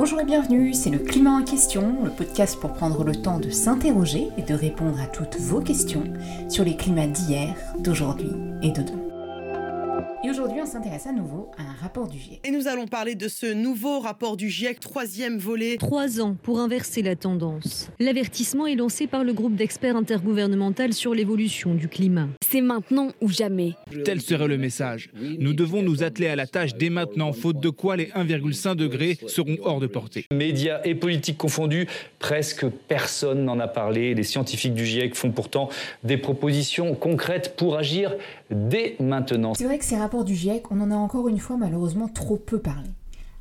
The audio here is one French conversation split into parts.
Bonjour et bienvenue, c'est le Climat en question, le podcast pour prendre le temps de s'interroger et de répondre à toutes vos questions sur les climats d'hier, d'aujourd'hui et de demain. S'intéresse à nouveau à un rapport du GIEC. Et nous allons parler de ce nouveau rapport du GIEC, troisième volet. Trois ans pour inverser la tendance. L'avertissement est lancé par le groupe d'experts intergouvernemental sur l'évolution du climat. C'est maintenant ou jamais. Tel serait le message. Nous devons nous atteler à la tâche dès maintenant, faute de quoi les 1,5 degrés seront hors de portée. Médias et politiques confondus, presque personne n'en a parlé. Les scientifiques du GIEC font pourtant des propositions concrètes pour agir dès maintenant. C'est vrai que ces rapports du GIEC, on en a encore une fois malheureusement trop peu parlé.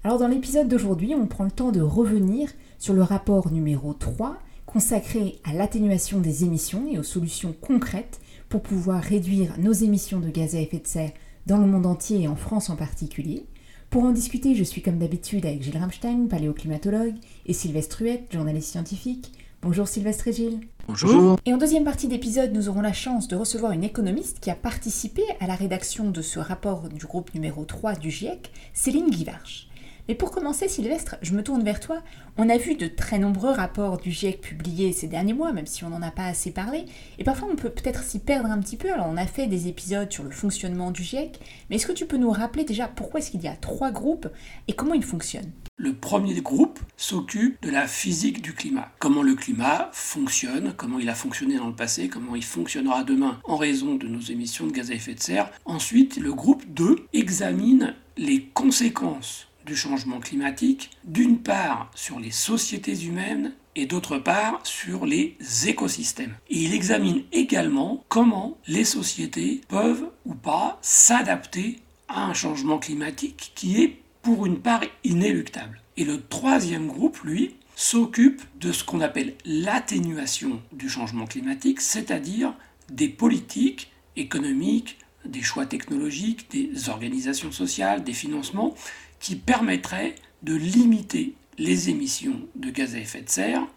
Alors dans l'épisode d'aujourd'hui, on prend le temps de revenir sur le rapport numéro 3 consacré à l'atténuation des émissions et aux solutions concrètes pour pouvoir réduire nos émissions de gaz à effet de serre dans le monde entier et en France en particulier. Pour en discuter, je suis comme d'habitude avec Gilles Ramstein, paléoclimatologue, et Sylvestre Huette, journaliste scientifique. Bonjour Sylvestre et Gilles. Bonjour. Et en deuxième partie d'épisode, nous aurons la chance de recevoir une économiste qui a participé à la rédaction de ce rapport du groupe numéro 3 du GIEC, Céline Guivarch. Mais pour commencer, Sylvestre, je me tourne vers toi. On a vu de très nombreux rapports du GIEC publiés ces derniers mois, même si on n'en a pas assez parlé. Et parfois, on peut peut-être s'y perdre un petit peu. Alors, on a fait des épisodes sur le fonctionnement du GIEC. Mais est-ce que tu peux nous rappeler déjà pourquoi est-ce qu'il y a trois groupes et comment ils fonctionnent? Le premier groupe s'occupe de la physique du climat. Comment le climat fonctionne, comment il a fonctionné dans le passé, comment il fonctionnera demain en raison de nos émissions de gaz à effet de serre. Ensuite, le groupe 2 examine les conséquences du changement climatique, d'une part sur les sociétés humaines et d'autre part sur les écosystèmes. Il examine également comment les sociétés peuvent ou pas s'adapter à un changement climatique qui est pour une part inéluctable. Et le troisième groupe, lui, s'occupe de ce qu'on appelle l'atténuation du changement climatique, c'est-à-dire des politiques économiques, des choix technologiques, des organisations sociales, des financements qui permettraient de limiter les émissions de gaz à effet de serre,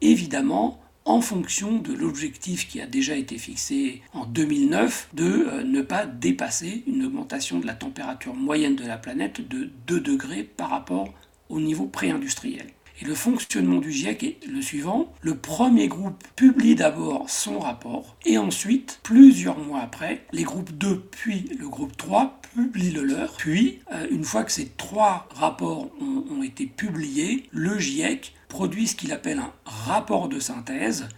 évidemment en fonction de l'objectif qui a déjà été fixé en 2009 de euh, ne pas dépasser une augmentation de la température moyenne de la planète de 2 degrés par rapport au niveau pré-industriel. Et le fonctionnement du GIEC est le suivant. Le premier groupe publie d'abord son rapport et ensuite, plusieurs mois après, les groupes 2 puis le groupe 3 publient le leur. Puis, euh, une fois que ces trois rapports ont, ont été publiés, le GIEC produit ce qu'il appelle un rapport de synthèse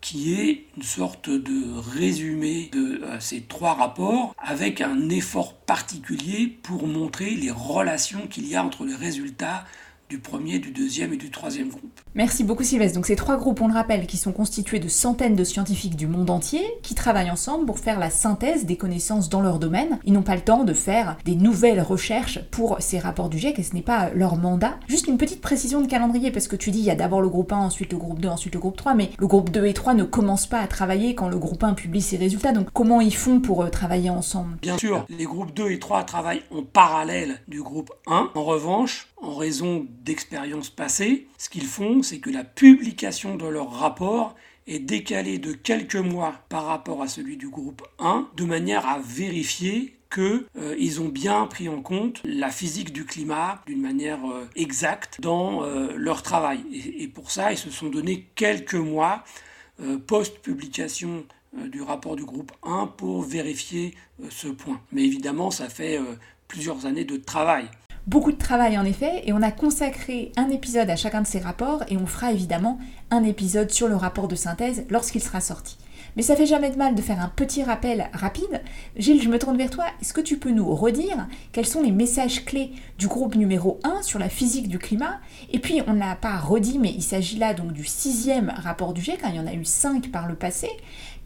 qui est une sorte de résumé de euh, ces trois rapports avec un effort particulier pour montrer les relations qu'il y a entre les résultats du premier, du deuxième et du troisième groupe. Merci beaucoup Sylvestre. Donc ces trois groupes, on le rappelle, qui sont constitués de centaines de scientifiques du monde entier qui travaillent ensemble pour faire la synthèse des connaissances dans leur domaine. Ils n'ont pas le temps de faire des nouvelles recherches pour ces rapports du GIEC et ce n'est pas leur mandat. Juste une petite précision de calendrier parce que tu dis il y a d'abord le groupe 1, ensuite le groupe 2, ensuite le groupe 3, mais le groupe 2 et 3 ne commencent pas à travailler quand le groupe 1 publie ses résultats. Donc comment ils font pour euh, travailler ensemble? Bien sûr, les groupes 2 et 3 travaillent en parallèle du groupe 1. En revanche, en raison d'expériences passées, ce qu'ils font, c'est que la publication de leur rapport est décalée de quelques mois par rapport à celui du groupe 1, de manière à vérifier qu'ils euh, ont bien pris en compte la physique du climat d'une manière euh, exacte dans euh, leur travail. Et, et, pour ça, ils se sont donné quelques mois post-publication du rapport du groupe 1 pour vérifier ce point. Mais évidemment, ça fait plusieurs années de travail. Beaucoup de travail en effet, et on a consacré un épisode à chacun de ces rapports, et on fera évidemment un épisode sur le rapport de synthèse lorsqu'il sera sorti. Mais ça fait jamais de mal de faire un petit rappel rapide. Gilles, je me tourne vers toi. Est-ce que tu peux nous redire quels sont les messages clés du groupe numéro 1 sur la physique du climat? Et puis, on n'a pas redit, mais il s'agit là donc du sixième rapport du GIEC, hein, il y en a eu cinq par le passé.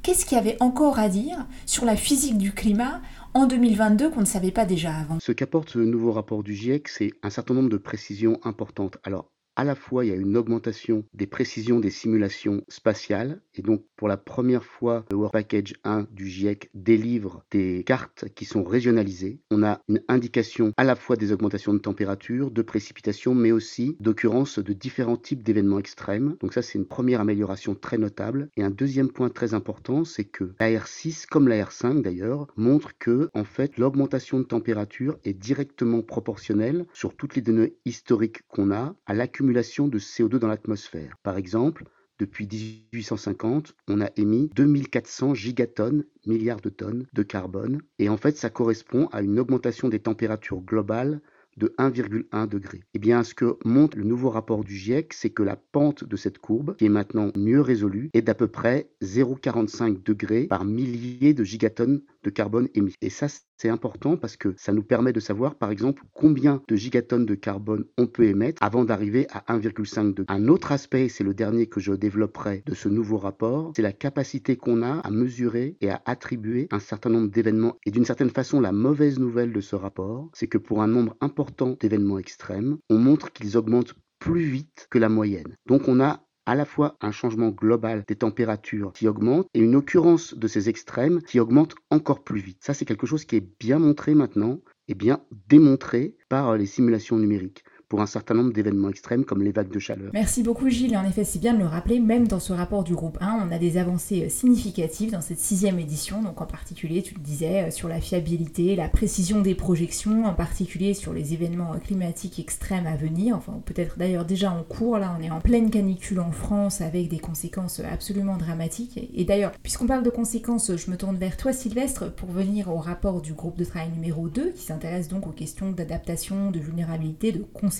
Qu'est-ce qu'il y avait encore à dire sur la physique du climat en 2022 qu'on ne savait pas déjà avant Ce qu'apporte ce nouveau rapport du GIEC, c'est un certain nombre de précisions importantes. Alors, à la fois il y a une augmentation des précisions des simulations spatiales et donc pour la première fois le World Package 1 du GIEC délivre des cartes qui sont régionalisées. On a une indication à la fois des augmentations de température, de précipitations mais aussi d'occurrence de différents types d'événements extrêmes. Donc ça c'est une première amélioration très notable et un deuxième point très important c'est que la R6 comme la R5 d'ailleurs montre que en fait l'augmentation de température est directement proportionnelle sur toutes les données historiques qu'on a à l'accumulation de CO2 dans l'atmosphère. Par exemple, depuis 1850, on a émis 2400 gigatonnes, milliards de tonnes de carbone, et en fait ça correspond à une augmentation des températures globales de 1,1 degré. Eh bien, ce que montre le nouveau rapport du GIEC, c'est que la pente de cette courbe, qui est maintenant mieux résolue, est d'à peu près 0,45 degrés par millier de gigatonnes de carbone émis. Et ça, c'est important parce que ça nous permet de savoir, par exemple, combien de gigatonnes de carbone on peut émettre avant d'arriver à 1,5 degré. Un autre aspect, c'est le dernier que je développerai de ce nouveau rapport, c'est la capacité qu'on a à mesurer et à attribuer un certain nombre d'événements. Et d'une certaine façon, la mauvaise nouvelle de ce rapport, c'est que pour un nombre important d'événements extrêmes, on montre qu'ils augmentent plus vite que la moyenne. Donc on a à la fois un changement global des températures qui augmente et une occurrence de ces extrêmes qui augmente encore plus vite. Ça, c'est quelque chose qui est bien montré maintenant et bien démontré par les simulations numériques pour un certain nombre d'événements extrêmes comme les vagues de chaleur. Merci beaucoup Gilles, en effet c'est bien de le rappeler, même dans ce rapport du groupe 1, on a des avancées euh, significatives dans cette sixième édition, donc en particulier, tu le disais, euh, sur la fiabilité, la précision des projections, en particulier sur les événements euh, climatiques extrêmes à venir, enfin peut-être d'ailleurs déjà en cours, là. On est en pleine canicule en France avec des conséquences absolument dramatiques. Et d'ailleurs, puisqu'on parle de conséquences, je me tourne vers toi Sylvestre pour venir au rapport du groupe de travail numéro 2 qui s'intéresse donc aux questions d'adaptation, de vulnérabilité, de conséquences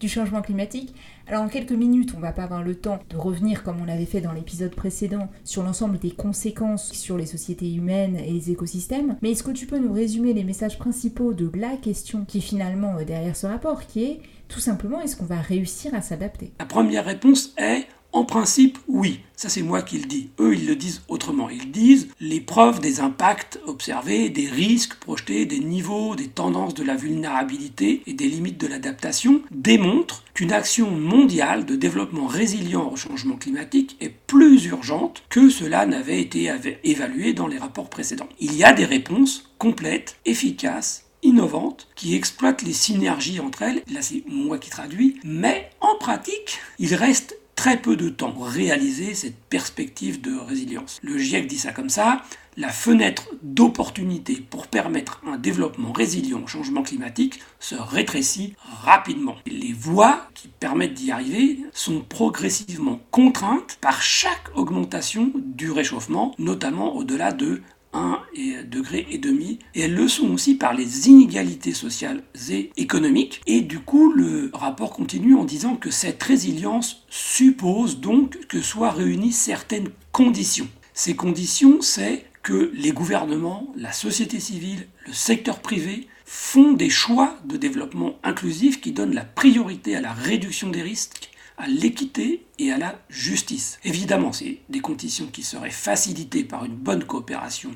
du changement climatique. Alors en quelques minutes, on va pas avoir le temps de revenir comme on l'avait fait dans l'épisode précédent sur l'ensemble des conséquences sur les sociétés humaines et les écosystèmes, mais est-ce que tu peux nous résumer les messages principaux de la question qui est finalement euh, derrière ce rapport, qui est tout simplement est-ce qu'on va réussir à s'adapter? La première réponse est en principe, oui. Ça, c'est moi qui le dis. Eux, ils le disent autrement. Ils disent les preuves des impacts observés, des risques projetés, des niveaux, des tendances de la vulnérabilité et des limites de l'adaptation démontrent qu'une action mondiale de développement résilient au changement climatique est plus urgente que cela n'avait été évalué dans les rapports précédents. Il y a des réponses complètes, efficaces innovantes qui exploitent les synergies entre elles. Là, c'est moi qui traduis. Mais en pratique, il reste très peu de temps pour réaliser cette perspective de résilience. Le GIEC dit ça comme ça, la fenêtre d'opportunité pour permettre un développement résilient au changement climatique se rétrécit rapidement. Les voies qui permettent d'y arriver sont progressivement contraintes par chaque augmentation du réchauffement, notamment au-delà de 1 degré et demi, et elles le sont aussi par les inégalités sociales et économiques. Et du coup, le rapport continue en disant que cette résilience suppose donc que soient réunies certaines conditions. Ces conditions, c'est que les gouvernements, la société civile, le secteur privé font des choix de développement inclusif qui donnent la priorité à la réduction des risques à l'équité et à la justice. Évidemment, c'est des conditions qui seraient facilitées par une bonne coopération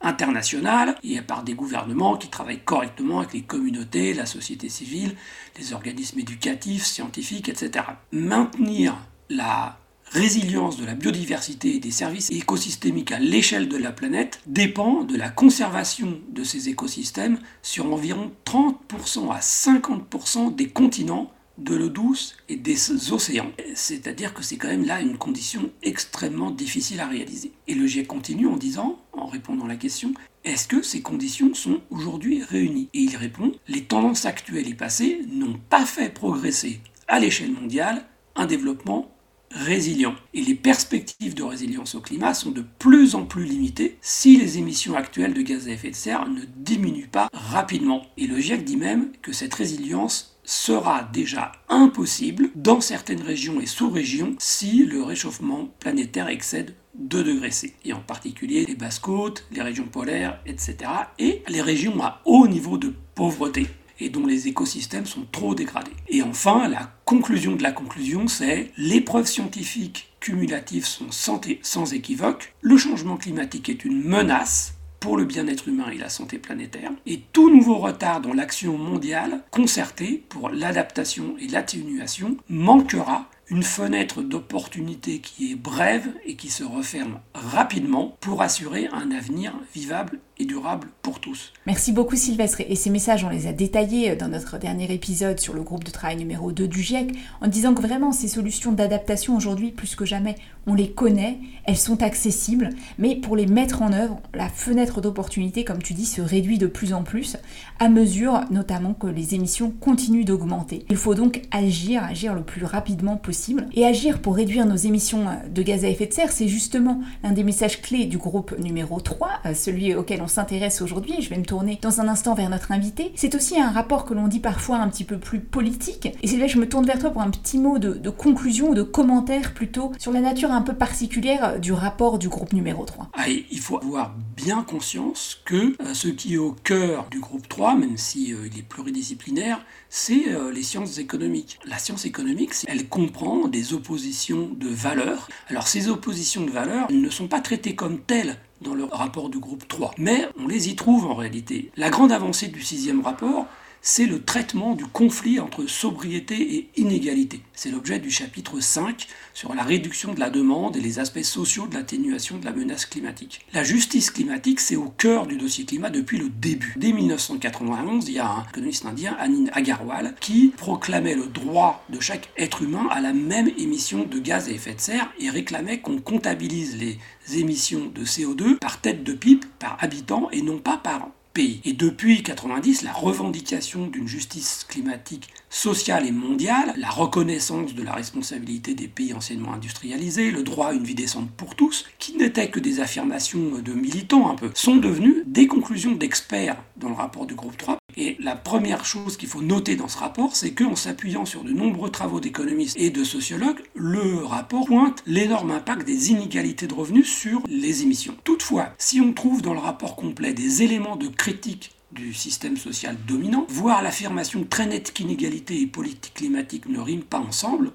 internationale et par des gouvernements qui travaillent correctement avec les communautés, la société civile, les organismes éducatifs, scientifiques, etc. Maintenir la résilience de la biodiversité et des services écosystémiques à l'échelle de la planète dépend de la conservation de ces écosystèmes sur environ 30% à 50% des continents de l'eau douce et des océans. C'est-à-dire que c'est quand même là une condition extrêmement difficile à réaliser. Et le GIEC continue en disant, en répondant à la question, est-ce que ces conditions sont aujourd'hui réunies? Et il répond, les tendances actuelles et passées n'ont pas fait progresser à l'échelle mondiale un développement résilient. Et les perspectives de résilience au climat sont de plus en plus limitées si les émissions actuelles de gaz à effet de serre ne diminuent pas rapidement. Et le GIEC dit même que cette résilience sera déjà impossible dans certaines régions et sous-régions si le réchauffement planétaire excède 2 degrés C, et en particulier les basses côtes, les régions polaires, etc., et les régions à haut niveau de pauvreté et dont les écosystèmes sont trop dégradés. Et enfin, la conclusion de la conclusion, c'est les preuves scientifiques cumulatives sont sans, sans équivoque, le changement climatique est une menace le bien-être humain et la santé planétaire, et tout nouveau retard dans l'action mondiale concertée pour l'adaptation et l'atténuation manquera une fenêtre d'opportunité qui est brève et qui se referme rapidement pour assurer un avenir vivable durable pour tous. Merci beaucoup Sylvestre et ces messages on les a détaillés dans notre dernier épisode sur le groupe de travail numéro 2 du GIEC en disant que vraiment ces solutions d'adaptation aujourd'hui plus que jamais on les connaît, elles sont accessibles mais pour les mettre en œuvre la fenêtre d'opportunité comme tu dis se réduit de plus en plus à mesure notamment que les émissions continuent d'augmenter. Il faut donc agir, agir le plus rapidement possible et agir pour réduire nos émissions de gaz à effet de serre c'est justement l'un des messages clés du groupe numéro 3, celui auquel on s'intéresse aujourd'hui, je vais me tourner dans un instant vers notre invité, c'est aussi un rapport que l'on dit parfois un petit peu plus politique. Et c'est là que je me tourne vers toi pour un petit mot de, conclusion ou de commentaire plutôt sur la nature un peu particulière du rapport du groupe numéro 3. Ah, il faut avoir bien conscience que euh, ce qui est au cœur du groupe 3, même si euh, il est pluridisciplinaire, c'est euh, les sciences économiques. La science économique, elle comprend des oppositions de valeurs. Alors ces oppositions de valeurs, ne sont pas traitées comme telles dans le rapport du groupe 3. Mais on les y trouve en réalité. La grande avancée du sixième rapport, c'est le traitement du conflit entre sobriété et inégalité. C'est l'objet du chapitre 5 sur la réduction de la demande et les aspects sociaux de l'atténuation de la menace climatique. La justice climatique, c'est au cœur du dossier climat depuis le début. Dès 1991, il y a un économiste indien, Anin Agarwal, qui proclamait le droit de chaque être humain à la même émission de gaz à effet de serre et réclamait qu'on comptabilise les émissions de CO2 par tête de pipe, par habitant et non pas par et depuis 90, la revendication d'une justice climatique sociale et mondiale, la reconnaissance de la responsabilité des pays anciennement industrialisés, le droit à une vie décente pour tous, qui n'étaient que des affirmations de militants un peu, sont devenues des conclusions d'experts dans le rapport du groupe 3 et la première chose qu'il faut noter dans ce rapport, c'est qu'en s'appuyant sur de nombreux travaux d'économistes et de sociologues, le rapport pointe l'énorme impact des inégalités de revenus sur les émissions. Toutefois, si on trouve dans le rapport complet des éléments de critique du système social dominant, voire l'affirmation très nette qu'inégalité et politique climatique ne riment pas ensemble,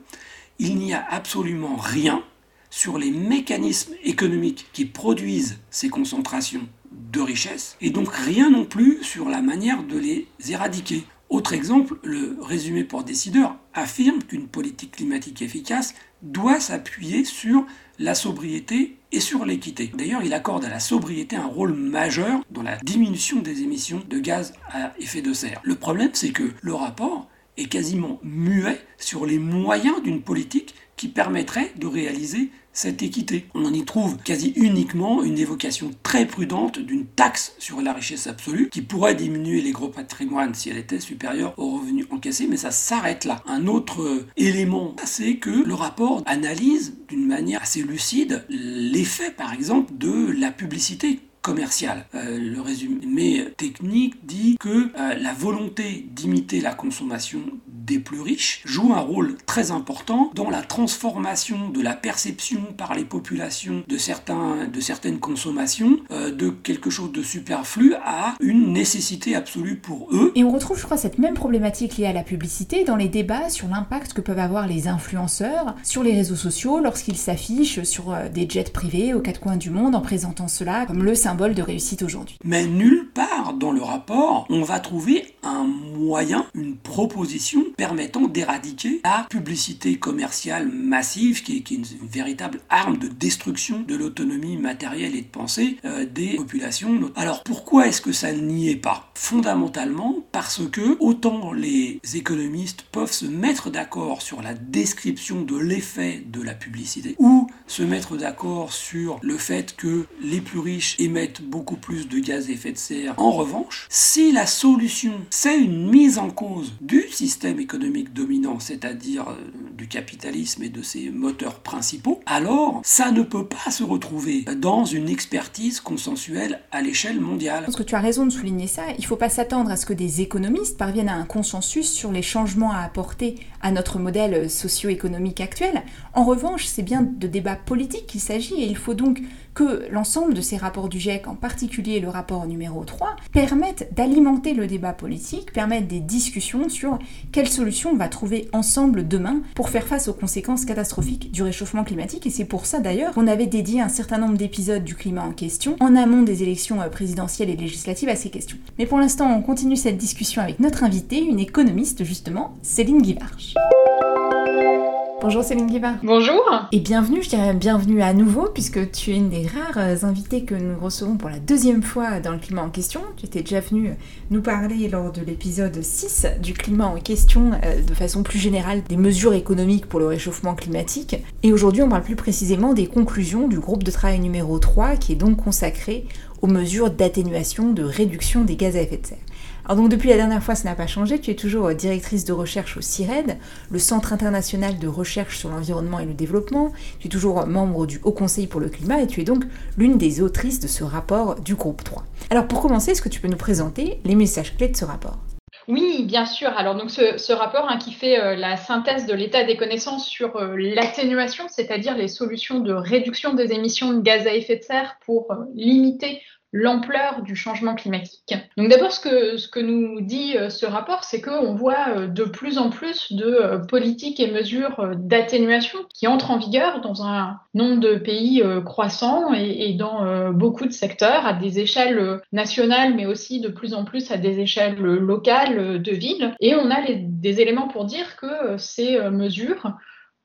il n'y a absolument rien sur les mécanismes économiques qui produisent ces concentrations de richesses, et donc rien non plus sur la manière de les éradiquer. Autre exemple, le résumé pour décideurs affirme qu'une politique climatique efficace doit s'appuyer sur la sobriété et sur l'équité. D'ailleurs, il accorde à la sobriété un rôle majeur dans la diminution des émissions de gaz à effet de serre. Le problème, c'est que le rapport est quasiment muet sur les moyens d'une politique qui permettrait de réaliser cette équité. On y trouve quasi uniquement une évocation très prudente d'une taxe sur la richesse absolue qui pourrait diminuer les gros patrimoines si elle était supérieure aux revenus encaissés, mais ça s'arrête là. Un autre élément, c'est que le rapport analyse d'une manière assez lucide l'effet par exemple de la publicité commerciale. Euh, le résumé technique dit que euh, la volonté d'imiter la consommation des plus riches joue un rôle très important dans la transformation de la perception par les populations de, certains, de certaines consommations euh, de quelque chose de superflu à une nécessité absolue pour eux. Et on retrouve, je crois, cette même problématique liée à la publicité dans les débats sur l'impact que peuvent avoir les influenceurs sur les réseaux sociaux lorsqu'ils s'affichent sur des jets privés aux quatre coins du monde en présentant cela comme le symbole de réussite aujourd'hui. Mais nulle part dans le rapport on va trouver un moyen, une proposition permettant d'éradiquer la publicité commerciale massive qui est, une, véritable arme de destruction de l'autonomie matérielle et de pensée euh, des populations. Alors pourquoi est-ce que ça n'y est pas? Fondamentalement parce que autant les économistes peuvent se mettre d'accord sur la description de l'effet de la publicité ou se mettre d'accord sur le fait que les plus riches émettent beaucoup plus de gaz à effet de serre. En revanche, si la solution c'est une mise en cause du système économique dominant, c'est-à-dire euh, du capitalisme et de ses moteurs principaux, alors ça ne peut pas se retrouver dans une expertise consensuelle à l'échelle mondiale. Je que tu as raison de souligner ça. Il ne faut pas s'attendre à ce que des économistes parviennent à un consensus sur les changements à apporter à notre modèle socio-économique actuel. En revanche, c'est bien de débats politiques qu'il s'agit et il faut donc que l'ensemble de ces rapports du GIEC, en particulier le rapport numéro 3, permettent d'alimenter le débat politique, permettent des discussions sur quelles solutions on va trouver ensemble demain pour faire face aux conséquences catastrophiques du réchauffement climatique. Et c'est pour ça d'ailleurs qu'on avait dédié un certain nombre d'épisodes du climat en question en amont des élections euh, présidentielles et législatives à ces questions. Mais pour l'instant, on continue cette discussion avec notre invitée, une économiste justement, Céline Guivarch. Bonjour Céline Guiva. Bonjour. Et bienvenue, je dirais même bienvenue à nouveau, puisque tu es une des rares euh, invitées que nous recevons pour la deuxième fois dans le climat en question. Tu étais déjà venue nous parler lors de l'épisode 6 du climat en question, euh, de façon plus générale, des mesures économiques pour le réchauffement climatique. Et aujourd'hui, on parle plus précisément des conclusions du groupe de travail numéro 3, qui est donc consacré aux mesures d'atténuation, de réduction des gaz à effet de serre. Alors donc depuis la dernière fois, ça n'a pas changé. Tu es toujours euh, directrice de recherche au CIRED, le Centre international de recherche sur l'environnement et le développement. Tu es toujours membre du Haut Conseil pour le climat et tu es donc l'une des autrices de ce rapport du groupe 3. Alors pour commencer, est-ce que tu peux nous présenter les messages clés de ce rapport? Oui, bien sûr. Alors donc ce, rapport hein, qui fait euh, la synthèse de l'état des connaissances sur euh, l'atténuation, c'est-à-dire les solutions de réduction des émissions de gaz à effet de serre pour limiter l'ampleur du changement climatique. Donc d'abord, ce que, nous dit euh, ce rapport, c'est qu'on voit euh, de plus en plus de euh, politiques et mesures d'atténuation qui entrent en vigueur dans un nombre de pays croissants et, dans beaucoup de secteurs, à des échelles nationales, mais aussi de plus en plus à des échelles locales de villes. Et on a des éléments pour dire que ces mesures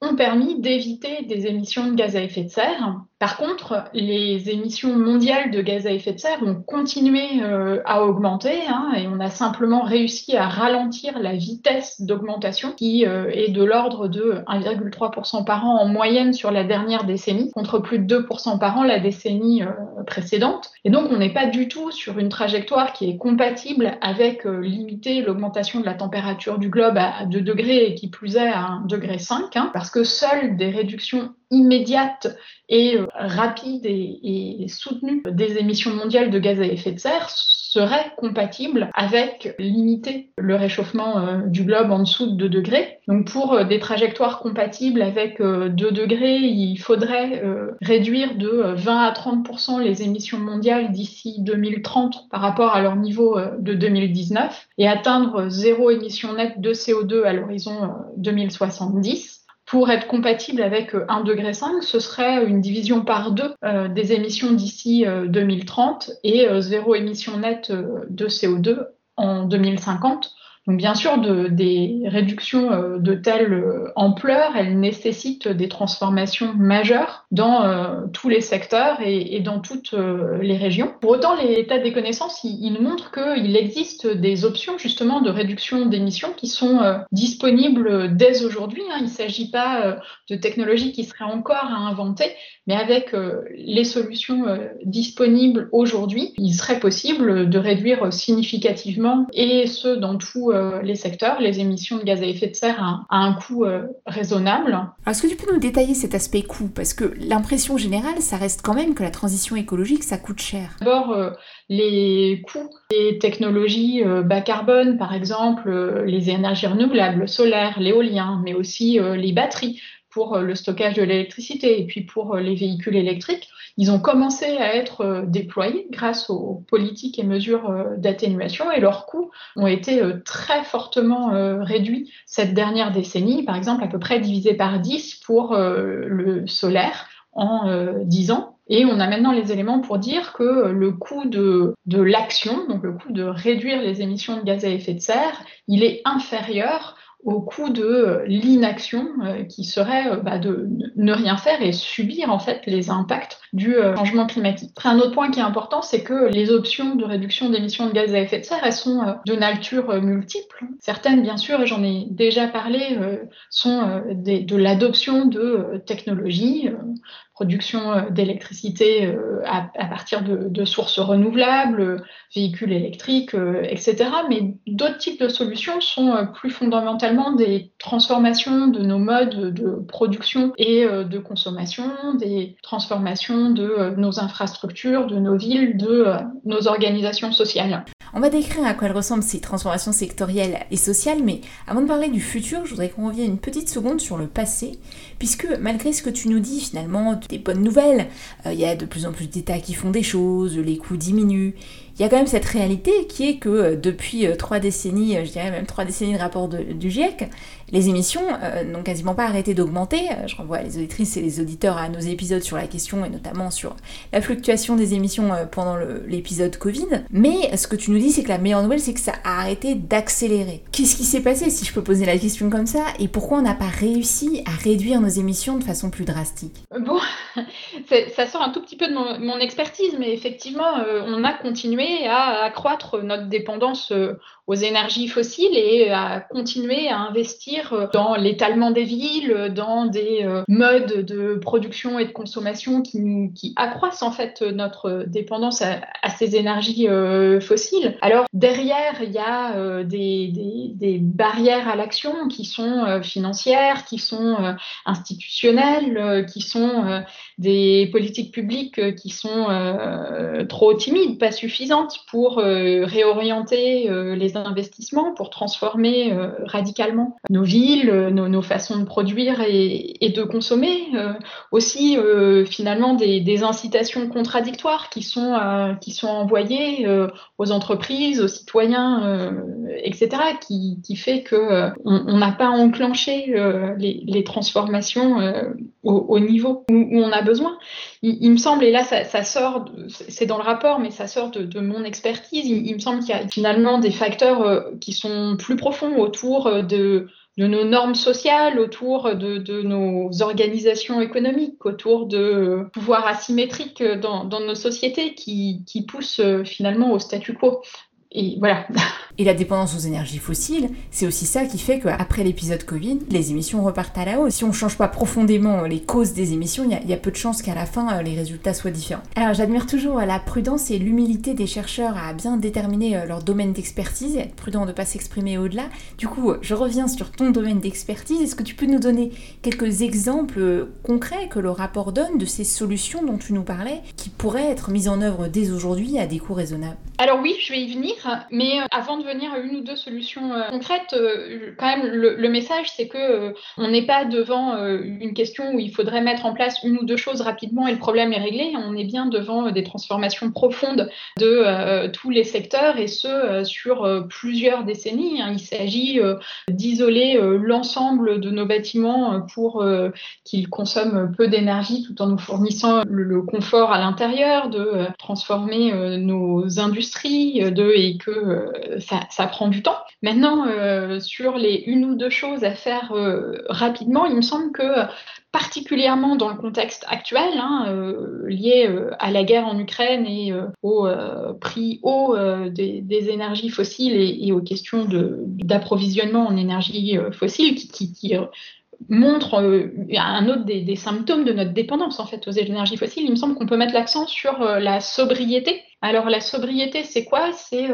ont permis d'éviter des émissions de gaz à effet de serre. Par contre, les émissions mondiales de gaz à effet de serre ont continué euh, à augmenter hein, et on a simplement réussi à ralentir la vitesse d'augmentation qui euh, est de l'ordre de 1,3% par an en moyenne sur la dernière décennie contre plus de 2% par an la décennie euh, précédente. Et donc on n'est pas du tout sur une trajectoire qui est compatible avec limiter l'augmentation de la température du globe à 2 degrés et qui plus est à 1,5 degré hein, parce que seules des réductions immédiates et euh, rapides et, soutenues des émissions mondiales de gaz à effet de serre serait compatible avec limiter le réchauffement euh, du globe en dessous de 2 degrés. Donc pour euh, des trajectoires compatibles avec 2 euh, degrés, il faudrait réduire de 20 à 30% les émissions mondiales d'ici 2030 par rapport à leur niveau de 2019 et atteindre zéro émission nette de CO2 à l'horizon 2070 pour être compatible avec 1,5 degré, ce serait une division par deux euh, des émissions d'ici 2030 euh, et euh, zéro émission nette de CO2 en 2050. Donc bien sûr, de, des réductions euh, de telle euh, ampleur, elles nécessitent des transformations majeures dans euh, tous les secteurs et, dans toutes les régions. Pour autant, l'état des connaissances, il, montre qu'il existe des options justement de réduction d'émissions qui sont disponibles dès aujourd'hui. Hein. Il ne s'agit pas de technologies qui seraient encore à inventer, mais avec les solutions disponibles aujourd'hui, il serait possible de réduire significativement, et ce dans tout euh, les secteurs, les émissions de gaz à effet de serre à, un coût euh, raisonnable. Est-ce que tu peux nous détailler cet aspect coût? Parce que l'impression générale, ça reste quand même que la transition écologique, ça coûte cher. D'abord, euh, les coûts des technologies bas carbone, par exemple les énergies renouvelables, le solaire, l'éolien, mais aussi les batteries pour le stockage de l'électricité et puis pour les véhicules électriques ils ont commencé à être euh, déployés grâce aux politiques et mesures euh, d'atténuation et leurs coûts ont été euh, très fortement réduits cette dernière décennie, par exemple à peu près divisé par 10 pour le solaire en 10 ans. Et on a maintenant les éléments pour dire que le coût de, de l'action, donc le coût de réduire les émissions de gaz à effet de serre, il est inférieur au coût de euh, l'inaction euh, qui serait euh, bah, de ne rien faire et subir en fait les impacts du changement climatique. un autre point qui est important, c'est que les options de réduction d'émissions de gaz à effet de serre, elles sont de nature multiple. Certaines, bien sûr, j'en ai déjà parlé, sont de l'adoption de technologies production euh, d'électricité euh, à, partir de, sources renouvelables, véhicules électriques, euh, etc. Mais d'autres types de solutions sont plus fondamentalement des transformations de nos modes de production et de consommation, des transformations de nos infrastructures, de nos villes, de nos organisations sociales. On va décrire à quoi elles ressemblent ces transformations sectorielles et sociales, mais avant de parler du futur, je voudrais qu'on revienne une petite seconde sur le passé, puisque malgré ce que tu nous dis finalement, des bonnes nouvelles, euh, il y a de plus en plus d'États qui font des choses, les coûts diminuent, il y a quand même cette réalité qui est que euh, depuis euh, trois décennies, je dirais même trois décennies de rapport du GIEC, les émissions n'ont quasiment pas arrêté d'augmenter. Je renvoie les auditrices et les auditeurs à nos épisodes sur la question et notamment sur la fluctuation des émissions pendant l'épisode Covid. Mais ce que tu nous dis, c'est que la meilleure nouvelle, c'est que ça a arrêté d'accélérer. Qu'est-ce qui s'est passé, si je peux poser la question comme ça, et pourquoi on n'a pas réussi à réduire nos émissions de façon plus drastique? Bon, ça sort un tout petit peu de mon, expertise, mais effectivement, on a continué à accroître notre dépendance euh, aux énergies fossiles et à continuer à investir dans l'étalement des villes, dans des euh, modes de production et de consommation qui, accroissent en fait notre dépendance à, ces énergies euh, fossiles. Alors derrière, il y a euh, des, des, barrières à l'action qui sont financières, qui sont institutionnelles, qui sont des politiques publiques qui sont trop timides, pas suffisantes pour réorienter les investissements pour transformer euh, radicalement nos villes, euh, nos, façons de produire et, de consommer. Euh, aussi, finalement, des, incitations contradictoires qui sont, qui sont envoyées aux entreprises, aux citoyens, etc., qui, qui, fait qu'on on n'a pas enclenché les, transformations au, niveau où, on a besoin. Il, me semble, et là ça, sort, c'est dans le rapport, mais ça sort de, mon expertise, il me semble qu'il y a finalement des facteurs euh, qui sont plus profonds autour euh, de, nos normes sociales, autour de, nos organisations économiques, autour de pouvoirs asymétriques dans, nos sociétés qui, poussent euh, finalement au statu quo. Et voilà. Et la dépendance aux énergies fossiles, c'est aussi ça qui fait qu'après l'épisode Covid, les émissions repartent à la hausse. Si on ne change pas profondément les causes des émissions, il y, a peu de chances qu'à la fin, euh, les résultats soient différents. Alors j'admire toujours la prudence et l'humilité des chercheurs à bien déterminer euh, leur domaine d'expertise et être prudent de ne pas s'exprimer au-delà. Du coup, je reviens sur ton domaine d'expertise. Est-ce que tu peux nous donner quelques exemples euh, concrets que le rapport donne de ces solutions dont tu nous parlais qui pourraient être mises en œuvre dès aujourd'hui à des coûts raisonnables? Alors oui, je vais y venir, mais avant de venir à une ou deux solutions euh, concrètes, euh, quand même, le, message, c'est que euh, on n'est pas devant une question où il faudrait mettre en place une ou deux choses rapidement et le problème est réglé. On est bien devant des transformations profondes de tous les secteurs et ce sur plusieurs décennies. Hein. Il s'agit d'isoler l'ensemble de nos bâtiments pour qu'ils consomment peu d'énergie tout en nous fournissant le, confort à l'intérieur, de transformer nos industries, de que ça ça, prend du temps. Maintenant, euh, sur les une ou deux choses à faire euh, rapidement, il me semble que particulièrement dans le contexte actuel, hein, euh, lié à la guerre en Ukraine et au prix haut des, énergies fossiles et, aux questions d'approvisionnement en énergie fossile qui, montre un autre des, des, symptômes de notre dépendance en fait aux énergies fossiles. Il me semble qu'on peut mettre l'accent sur la sobriété. Alors la sobriété, c'est quoi? C'est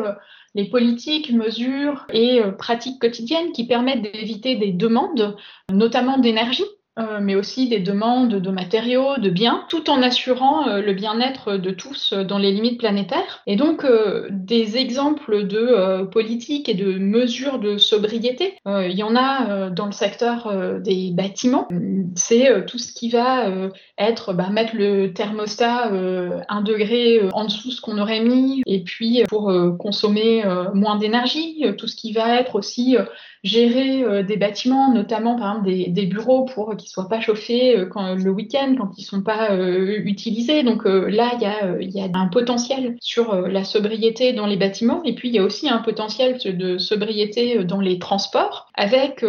les politiques, mesures et euh, pratiques quotidiennes qui permettent d'éviter des demandes, notamment d'énergie, euh, mais aussi des demandes de matériaux, de biens, tout en assurant euh, le bien-être de tous dans les limites planétaires. Et donc, des exemples de politiques et de mesures de sobriété, il y en a dans le secteur des bâtiments. C'est tout ce qui va être bah, mettre le thermostat un degré en dessous de ce qu'on aurait mis, et puis pour consommer moins d'énergie, tout ce qui va être aussi gérer euh, des bâtiments, notamment par exemple des, bureaux pour qu'ils soient pas chauffés euh, quand, le week-end quand ils sont pas euh, utilisés. Donc là, il y a, un potentiel sur la sobriété dans les bâtiments et puis il y a aussi un potentiel de sobriété dans les transports avec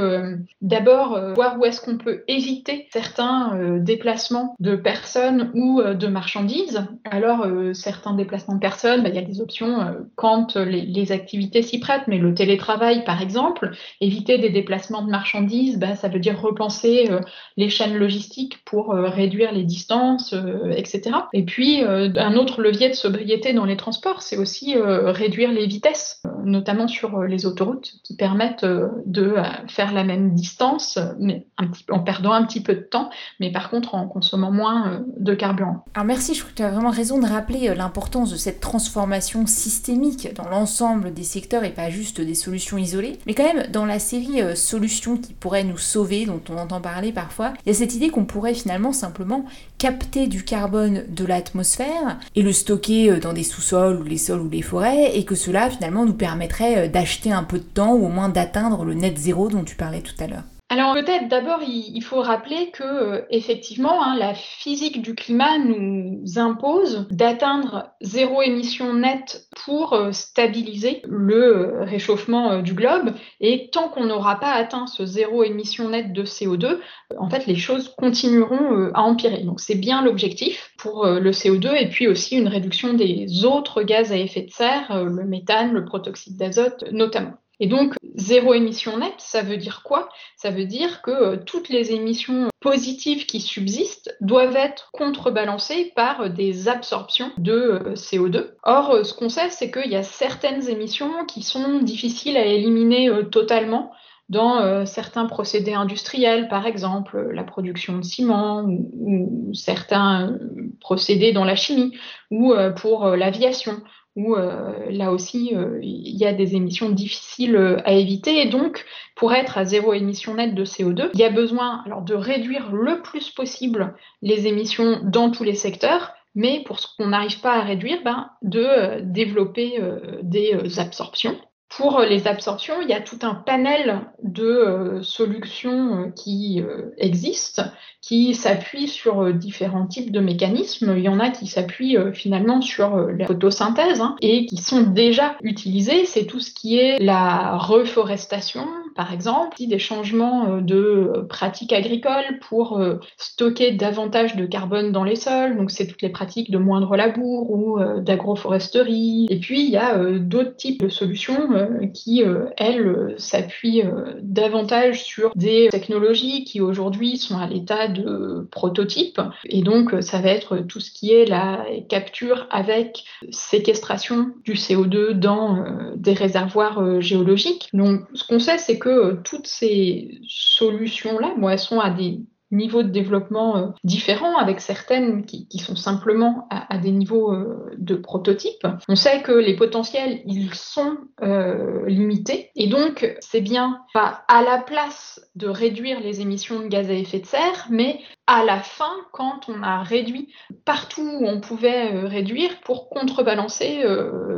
d'abord voir où est-ce qu'on peut éviter certains déplacements de personnes ou de marchandises. Alors certains déplacements de personnes, bah, il y a des options quand les activités s'y prêtent, mais le télétravail par exemple éviter des déplacements de marchandises, bah, ça veut dire repenser euh, les chaînes logistiques pour euh, réduire les distances, euh, etc. Et puis, un autre levier de sobriété dans les transports, c'est aussi réduire les vitesses. notamment sur les autoroutes, qui permettent de faire la même distance, mais en perdant un petit peu de temps, mais par contre en consommant moins de carburant. Alors merci, je crois que tu as vraiment raison de rappeler l'importance de cette transformation systémique dans l'ensemble des secteurs et pas juste des solutions isolées. Mais quand même, dans la série solutions qui pourraient nous sauver, dont on entend parler parfois, il y a cette idée qu'on pourrait finalement simplement capter du carbone de l'atmosphère et le stocker dans des sous-sols ou les sols ou les forêts et que cela finalement nous permettrait d'acheter un peu de temps ou au moins d'atteindre le net zéro dont tu parlais tout à l'heure. Alors peut-être d'abord il, faut rappeler que euh, effectivement hein, la physique du climat nous impose d'atteindre zéro émission nette pour euh, stabiliser le euh, réchauffement du globe et tant qu'on n'aura pas atteint ce zéro émission nette de CO2, en fait les choses continueront à empirer. Donc c'est bien l'objectif pour le CO2 et puis aussi une réduction des autres gaz à effet de serre, le méthane, le protoxyde d'azote notamment. Et donc, zéro émission nette, ça veut dire quoi? Ça veut dire que euh, toutes les émissions positives qui subsistent doivent être contrebalancées par des absorptions de euh, CO2. Or, euh, ce qu'on sait, c'est qu'il y a certaines émissions qui sont difficiles à éliminer totalement dans certains procédés industriels, par exemple la production de ciment ou certains procédés dans la chimie ou pour l'aviation où euh, là aussi euh, il y a des émissions difficiles euh, à éviter. Et donc pour être à zéro émission nette de CO2, il y a besoin alors de réduire le plus possible les émissions dans tous les secteurs, mais pour ce qu'on n'arrive pas à réduire, ben, de développer des absorptions pour euh, les absorptions, il y a tout un panel de euh, solutions euh, qui existent, qui s'appuient sur différents types de mécanismes. Il y en a qui s'appuient finalement sur la photosynthèse hein, et qui sont déjà utilisés. C'est tout ce qui est la reforestation, par exemple, des changements de pratiques agricoles pour stocker davantage de carbone dans les sols. Donc, c'est toutes les pratiques de moindre labour ou d'agroforesterie. Et puis, il y a d'autres types de solutions euh, qui, euh, elles, euh, s'appuient davantage sur des technologies qui aujourd'hui sont à l'état de prototype. Et donc, ça va être tout ce qui est la capture avec séquestration du CO2 dans des réservoirs géologiques. Donc, ce qu'on sait, c'est que toutes ces solutions-là, bon, elles sont à des niveaux de développement euh, différents, avec certaines qui, sont simplement à, des niveaux euh, de prototype. On sait que les potentiels, ils sont euh, limités, et donc c'est bien pas à la place de réduire les émissions de gaz à effet de serre, mais à la fin, quand on a réduit partout où on pouvait réduire pour contrebalancer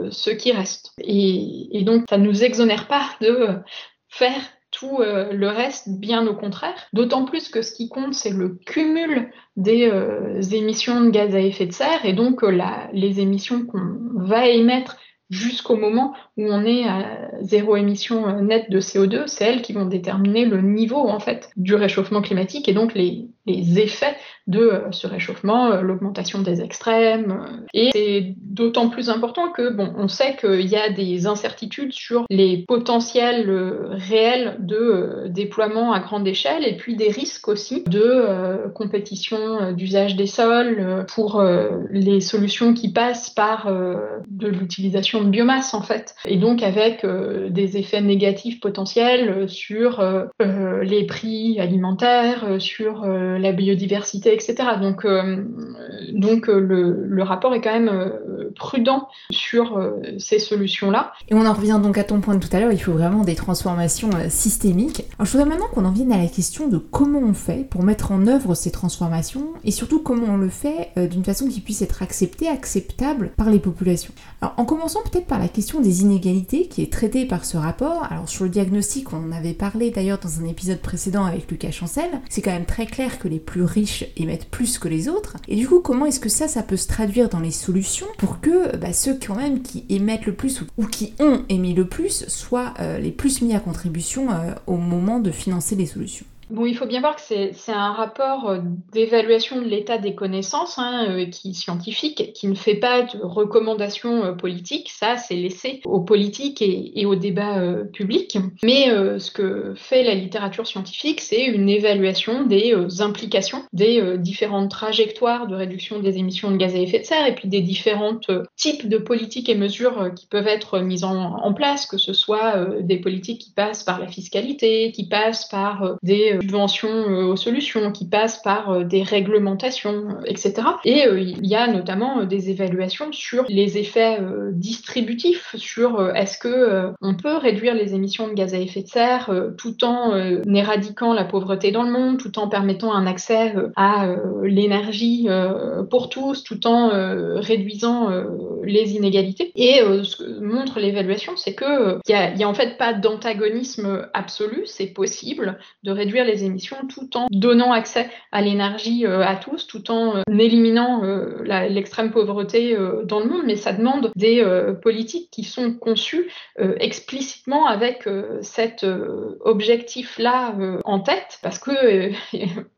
ce qui reste. Et donc, ça ne nous exonère pas de faire tout euh, le reste, bien au contraire. D'autant plus que ce qui compte, c'est le cumul des euh, émissions de gaz à effet de serre et donc euh, les émissions qu'on va émettre jusqu'au moment où on est à zéro émission nette de CO2, c'est elles qui vont déterminer le niveau en fait du réchauffement climatique et donc les, les effets de euh, ce réchauffement, euh, l'augmentation des extrêmes. Euh, et c'est d'autant plus important que, bon, on sait qu'il y a des incertitudes sur les potentiels réels de déploiement à grande échelle et puis des risques aussi de compétition d'usage des sols pour les solutions qui passent par de l'utilisation de biomasse en fait. Et donc avec des effets négatifs potentiels sur les prix alimentaires, sur la biodiversité, etc. Donc, euh, donc euh, le, rapport est quand même euh, prudent sur ces solutions-là. Et on en revient donc à ton point de tout à l'heure, il faut vraiment des transformations systémiques. Alors, je voudrais maintenant qu'on en vienne à la question de comment on fait pour mettre en œuvre ces transformations et surtout comment on le fait d'une façon qui puisse être acceptée, acceptable par les populations. Alors, en commençant peut-être par la question des inégalités qui est traitée par ce rapport. Alors, sur le diagnostic, on en avait parlé d'ailleurs dans un épisode précédent avec Lucas Chancel. C'est quand même très clair que les plus riches émettent plus que les autres. Et du coup, comment est-ce que ça, ça peut se traduire dans les solutions pour que bah, ceux quand même qui émettent le plus ou, qui ont émis le plus soient euh, les plus mis à contribution euh, au moment de financer les solutions? Bon, il faut bien voir que c'est un rapport euh, d'évaluation de l'état des connaissances hein, euh, qui scientifique, qui ne fait pas de recommandations euh, politiques. Ça, c'est laissé aux politiques et, et au débat public. Mais ce que fait la littérature scientifique, c'est une évaluation des implications des différentes trajectoires de réduction des émissions de gaz à effet de serre et puis des différents types de politiques et mesures qui peuvent être mises en, en place, que ce soit des politiques qui passent par la fiscalité, qui passent par des subventions euh, aux solutions, qui passent par euh, des réglementations, euh, etc. Et il y a notamment des évaluations sur les effets distributifs, sur est-ce que on peut réduire les émissions de gaz à effet de serre tout en éradiquant la pauvreté dans le monde, tout en permettant un accès à l'énergie pour tous, tout en réduisant les inégalités. Et ce que montre l'évaluation, c'est que il n'y a en fait pas d'antagonisme absolu, c'est possible de réduire les émissions tout en donnant accès à l'énergie euh, à tous, tout en euh, éliminant euh, l'extrême pauvreté dans le monde. Mais ça demande des politiques qui sont conçues explicitement avec cet objectif-là en tête, parce que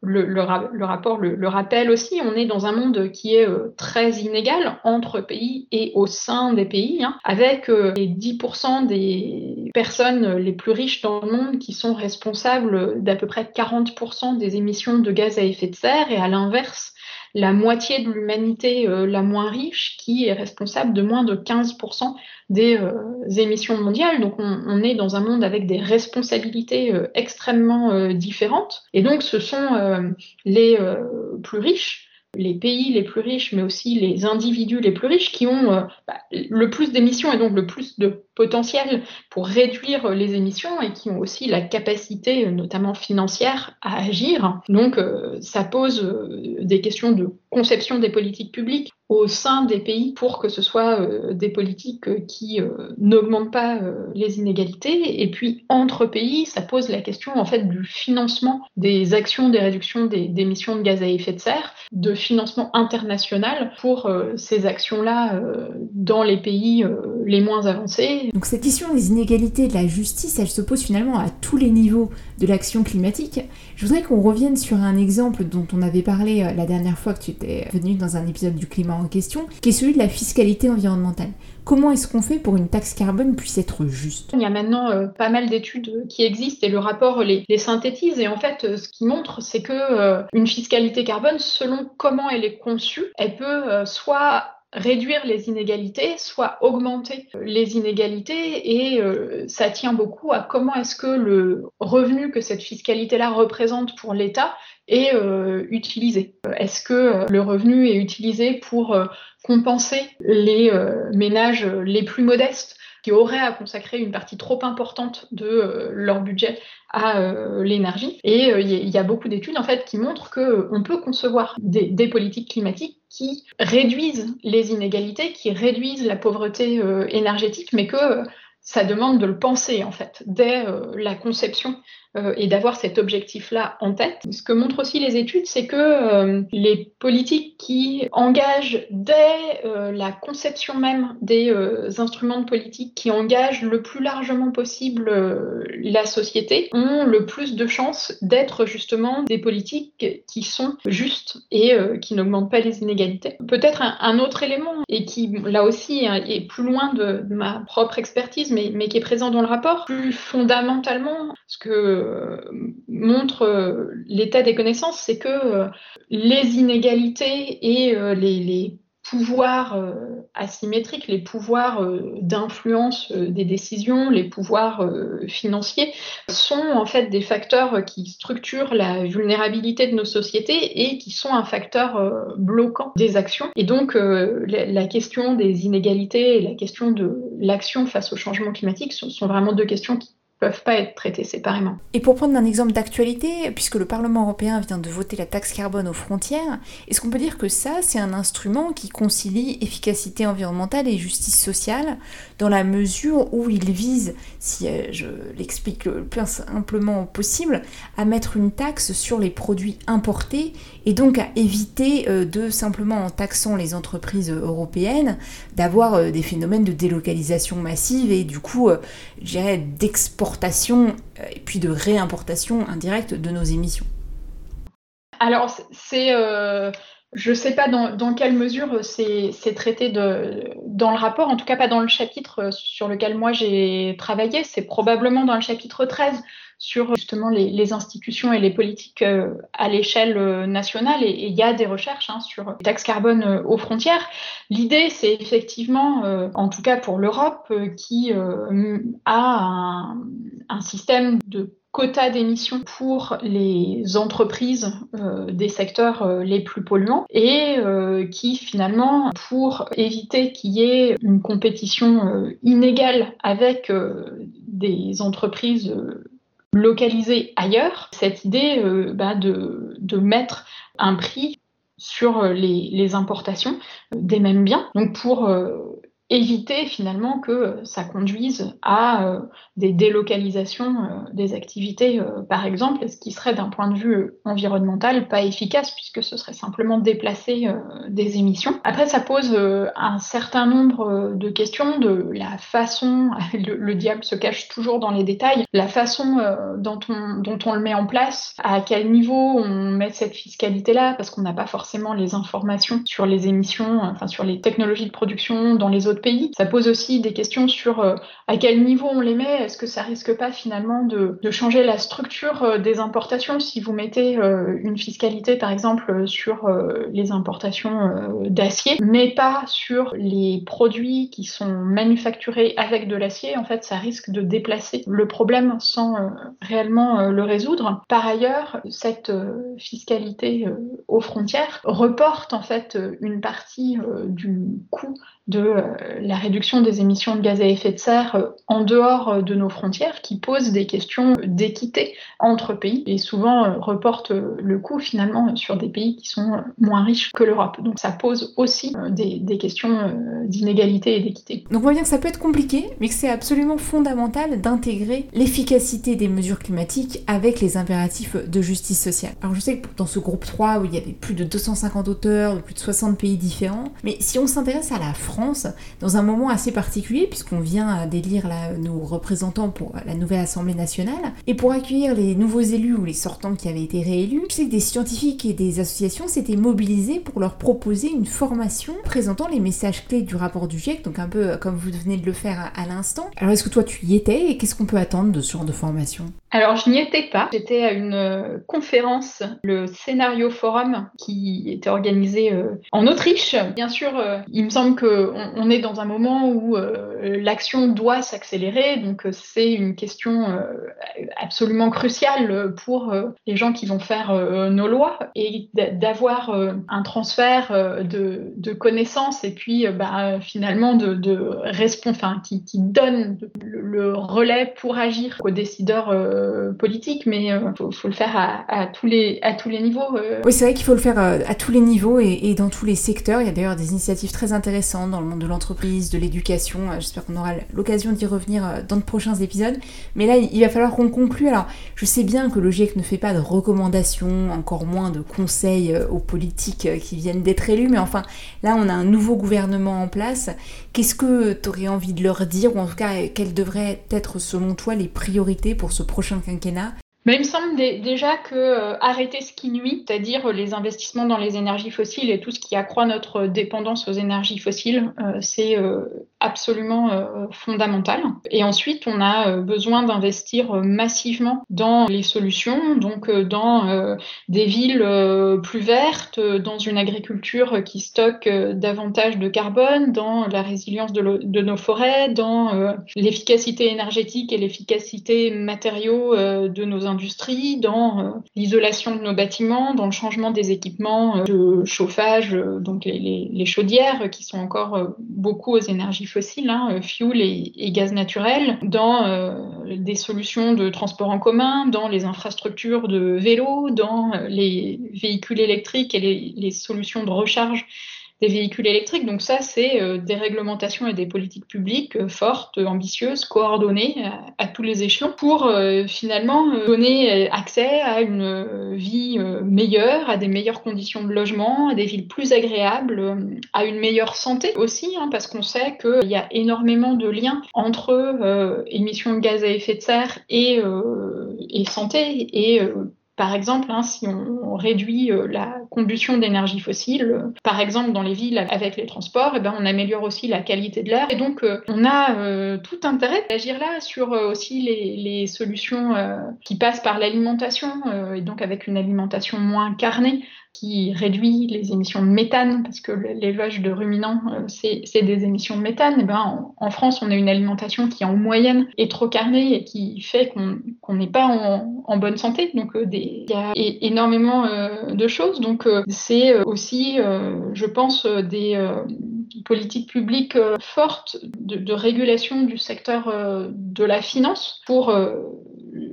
le, le, rapport le, le, rappelle aussi, on est dans un monde qui est très inégal entre pays et au sein des pays, hein, avec les 10% des personnes les plus riches dans le monde qui sont responsables d'à peu près 40% des émissions de gaz à effet de serre et à l'inverse, la moitié de l'humanité euh, la moins riche qui est responsable de moins de 15% des euh, émissions mondiales. Donc on, est dans un monde avec des responsabilités euh, extrêmement différentes. Et donc ce sont les plus riches les pays les plus riches, mais aussi les individus les plus riches qui ont bah, le plus d'émissions et donc le plus de potentiel pour réduire les émissions et qui ont aussi la capacité, notamment financière, à agir. Donc euh, ça pose euh, des questions de conception des politiques publiques au sein des pays pour que ce soit euh, des politiques qui n'augmentent pas les inégalités. Et puis entre pays, ça pose la question en fait du financement des actions des réductions des, émissions de gaz à effet de serre, de financement international pour ces actions-là dans les pays les moins avancés donc cette question des inégalités de la justice, elle se pose finalement à tous les niveaux de l'action climatique. Je voudrais qu'on revienne sur un exemple dont on avait parlé euh, la dernière fois que tu étais venu dans un épisode du climat en question, qui est celui de la fiscalité environnementale. Comment est-ce qu'on fait pour une taxe carbone puisse être juste? Il y a maintenant euh, pas mal d'études qui existent et le rapport les, synthétise. Et en fait, euh, ce qui montre, c'est que une fiscalité carbone, selon comment elle est conçue, elle peut soit réduire les inégalités, soit augmenter les inégalités. Et euh, ça tient beaucoup à comment est-ce que le revenu que cette fiscalité-là représente pour l'État est euh, utilisé. Est-ce que le revenu est utilisé pour compenser les ménages les plus modestes qui auraient à consacrer une partie trop importante de euh, leur budget à euh, l'énergie? Et euh, il y a beaucoup d'études en fait qui montrent qu'on peut concevoir des, des, politiques climatiques qui réduisent les inégalités, qui réduisent la pauvreté énergétique, mais que ça demande de le penser en fait dès la conception euh, et d'avoir cet objectif-là en tête. Ce que montrent aussi les études, c'est que euh, les politiques qui engagent dès euh, la conception même des instruments de politique, qui engagent le plus largement possible la société, ont le plus de chances d'être justement des politiques qui sont justes et qui n'augmentent pas les inégalités. Peut-être un, autre élément, et qui là aussi hein, est plus loin de, ma propre expertise, mais, mais qui est présent dans le rapport, plus fondamentalement, ce que montre euh, l'état des connaissances, c'est que euh, les inégalités et les, pouvoirs asymétriques, les pouvoirs d'influence des décisions, les pouvoirs financiers sont en fait des facteurs qui structurent la vulnérabilité de nos sociétés et qui sont un facteur bloquant des actions. Et donc la, question des inégalités et la question de l'action face au changement climatique sont vraiment deux questions qui peuvent pas être traités séparément. Et pour prendre un exemple d'actualité, puisque le Parlement européen vient de voter la taxe carbone aux frontières, est-ce qu'on peut dire que ça, c'est un instrument qui concilie efficacité environnementale et justice sociale, dans la mesure où il vise, si euh, je l'explique le plus simplement possible, à mettre une taxe sur les produits importés et donc à éviter euh, de simplement en taxant les entreprises européennes d'avoir euh, des phénomènes de délocalisation massive et du coup, je d'exportation et puis de réimportation indirecte de nos émissions. Alors, c'est je ne sais pas dans, quelle mesure c'est traité dans le rapport, en tout cas pas dans le chapitre sur lequel moi j'ai travaillé, c'est probablement dans le chapitre 13 sur justement les, institutions et les politiques euh, à l'échelle euh, nationale. Et il y a des recherches hein, sur les taxes carbone euh, aux frontières. L'idée, c'est effectivement, en tout cas pour l'Europe, qui a un système de quotas d'émissions pour les entreprises euh, des secteurs euh, les plus polluants et euh, qui finalement, pour éviter qu'il y ait une compétition inégale avec des entreprises localisées ailleurs, cette idée bah, de, mettre un prix sur les, les, importations des mêmes biens. Donc pour éviter finalement que ça conduise à euh, des délocalisations euh, des activités, euh, par exemple, ce qui serait d'un point de vue environnemental pas efficace puisque ce serait simplement déplacer des émissions. Après, ça pose un certain nombre de questions de la façon, le, diable se cache toujours dans les détails, la façon dont, on, dont on le met en place, à quel niveau on met cette fiscalité-là, parce qu'on n'a pas forcément les informations sur les émissions, enfin sur les technologies de production dans les autres pays. Ça pose aussi des questions sur euh, à quel niveau on les met. Est-ce que ça risque pas finalement de, changer la structure euh, des importations? Si vous mettez euh, une fiscalité par exemple sur les importations d'acier, mais pas sur les produits qui sont manufacturés avec de l'acier. En fait, ça risque de déplacer le problème sans réellement le résoudre. Par ailleurs, cette fiscalité aux frontières reporte en fait une partie du coût de la réduction des émissions de gaz à effet de serre euh, en dehors euh, de nos frontières qui pose des questions d'équité entre pays et souvent reporte le coût finalement sur des pays qui sont moins riches que l'Europe. Donc ça pose aussi des, questions d'inégalité et d'équité. Donc on voit bien que ça peut être compliqué, mais que c'est absolument fondamental d'intégrer l'efficacité des mesures climatiques avec les impératifs de justice sociale. Alors je sais que dans ce groupe 3 où il y avait plus de 250 auteurs plus de 60 pays différents, mais si on s'intéresse à la France, dans un moment assez particulier, puisqu'on vient d'élire nos représentants pour la nouvelle Assemblée nationale, et pour accueillir les nouveaux élus ou les sortants qui avaient été réélus, je que des scientifiques et des associations s'étaient mobilisés pour leur proposer une formation présentant les messages clés du rapport du GIEC, donc un peu comme vous venez de le faire à, l'instant. Alors est-ce que toi tu y étais et qu'est-ce qu'on peut attendre de ce genre de formation? Alors, je n'y étais pas. J'étais à une euh, conférence, le Scénario Forum, qui était organisé euh, en Autriche. Bien sûr, euh, il me semble qu'on on est dans un moment où l'action doit s'accélérer. Donc, c'est une question absolument cruciale pour les gens qui vont faire nos lois et d'avoir un transfert de, connaissances et puis bah, finalement de, de enfin, qui, qui donne le, relais pour agir aux décideurs euh, politique, mais il euh, faut, le faire à, tous les, à tous les niveaux. Euh. Oui, c'est vrai qu'il faut le faire à tous les niveaux et, dans tous les secteurs. Il y a d'ailleurs des initiatives très intéressantes dans le monde de l'entreprise, de l'éducation. J'espère qu'on aura l'occasion d'y revenir dans de prochains épisodes. Mais là, il va falloir qu'on conclue. Alors, je sais bien que le GIEC ne fait pas de recommandations, encore moins de conseils aux politiques qui viennent d'être élus, mais enfin, là, on a un nouveau gouvernement en place. Qu'est-ce que tu aurais envie de leur dire, ou en tout cas, quelles devraient être, selon toi, les priorités pour ce prochain quinquennat? Mais il me semble déjà que euh, arrêter ce qui nuit, c'est-à-dire les investissements dans les énergies fossiles et tout ce qui accroît notre dépendance aux énergies fossiles, euh, c'est euh, absolument fondamental. Et ensuite, on a besoin d'investir massivement dans les solutions, donc dans des villes plus vertes, dans une agriculture qui stocke davantage de carbone, dans la résilience de, de nos forêts, dans l'efficacité énergétique et l'efficacité matériaux de nos industrie, dans euh, l'isolation de nos bâtiments, dans le changement des équipements euh, de chauffage, euh, donc les, chaudières qui sont encore beaucoup aux énergies fossiles, hein, fuel et, gaz naturel, dans des solutions de transport en commun, dans les infrastructures de vélo, dans les véhicules électriques et les solutions de recharge des véhicules électriques. Donc ça, c'est des réglementations et des politiques publiques fortes, ambitieuses, coordonnées à, à, tous les échelons pour finalement donner accès à une vie meilleure, à des meilleures conditions de logement, à des villes plus agréables, à une meilleure santé aussi, hein, parce qu'on sait qu'il y a énormément de liens entre euh, émissions de gaz à effet de serre et, euh, santé. Et euh, par exemple, hein, si on, réduit la combustion d'énergie fossile, par exemple dans les villes avec les transports, eh ben, on améliore aussi la qualité de l'air. Et donc, on a tout intérêt d'agir là sur aussi les, solutions qui passent par l'alimentation, et donc avec une alimentation moins carnée qui réduit les émissions de méthane, parce que l'élevage de ruminants, euh, c'est des émissions de méthane, et eh ben, en, France, on a une alimentation qui, en moyenne, est trop carnée et qui fait qu'on n'est pas en, bonne santé. Donc, euh, il y a énormément euh, de choses. Donc, c'est aussi, je pense, des politiques publiques fortes de, régulation du secteur de la finance pour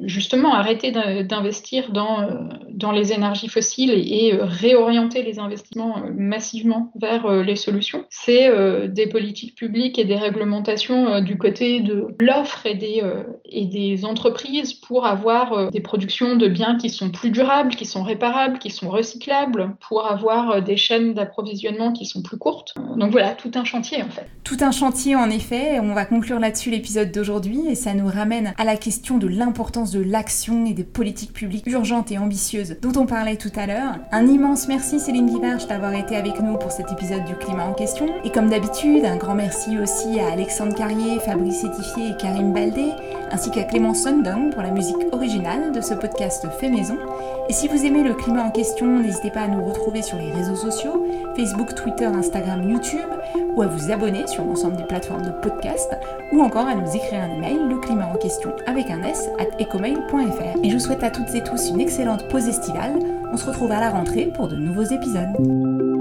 justement arrêter d'investir dans, euh, les énergies fossiles et, euh, réorienter les investissements euh, massivement vers les solutions. C'est des politiques publiques et des réglementations du côté de l'offre et, des et des entreprises pour avoir des productions de biens qui sont plus durables, qui sont réparables, qui sont recyclables, pour avoir des chaînes d'approvisionnement qui sont plus courtes. Donc voilà, tout un chantier en fait. Tout un chantier en effet, on va conclure là-dessus l'épisode d'aujourd'hui et ça nous ramène à la question de l'importance de l'action et des politiques publiques urgentes et ambitieuses dont on parlait tout à l'heure. Un immense merci Céline Guivarch d'avoir été avec nous pour cet épisode du climat en question. Et comme d'habitude, un grand merci aussi à Alexandre Carrier, Fabrice Etifier et Karim Baldé, ainsi qu'à Clément Sundong pour la musique originale de ce podcast fait maison. Et si vous aimez le climat en question, n'hésitez pas à nous retrouver sur les réseaux sociaux, Facebook, Twitter, Instagram, YouTube, ou à vous abonner sur l'ensemble des plateformes de podcast, ou encore à nous écrire un email, le climat en question avec un S, at ecomail.fr. Et je vous souhaite à toutes et tous une excellente pause estivale. On se retrouve à la rentrée pour de nouveaux épisodes.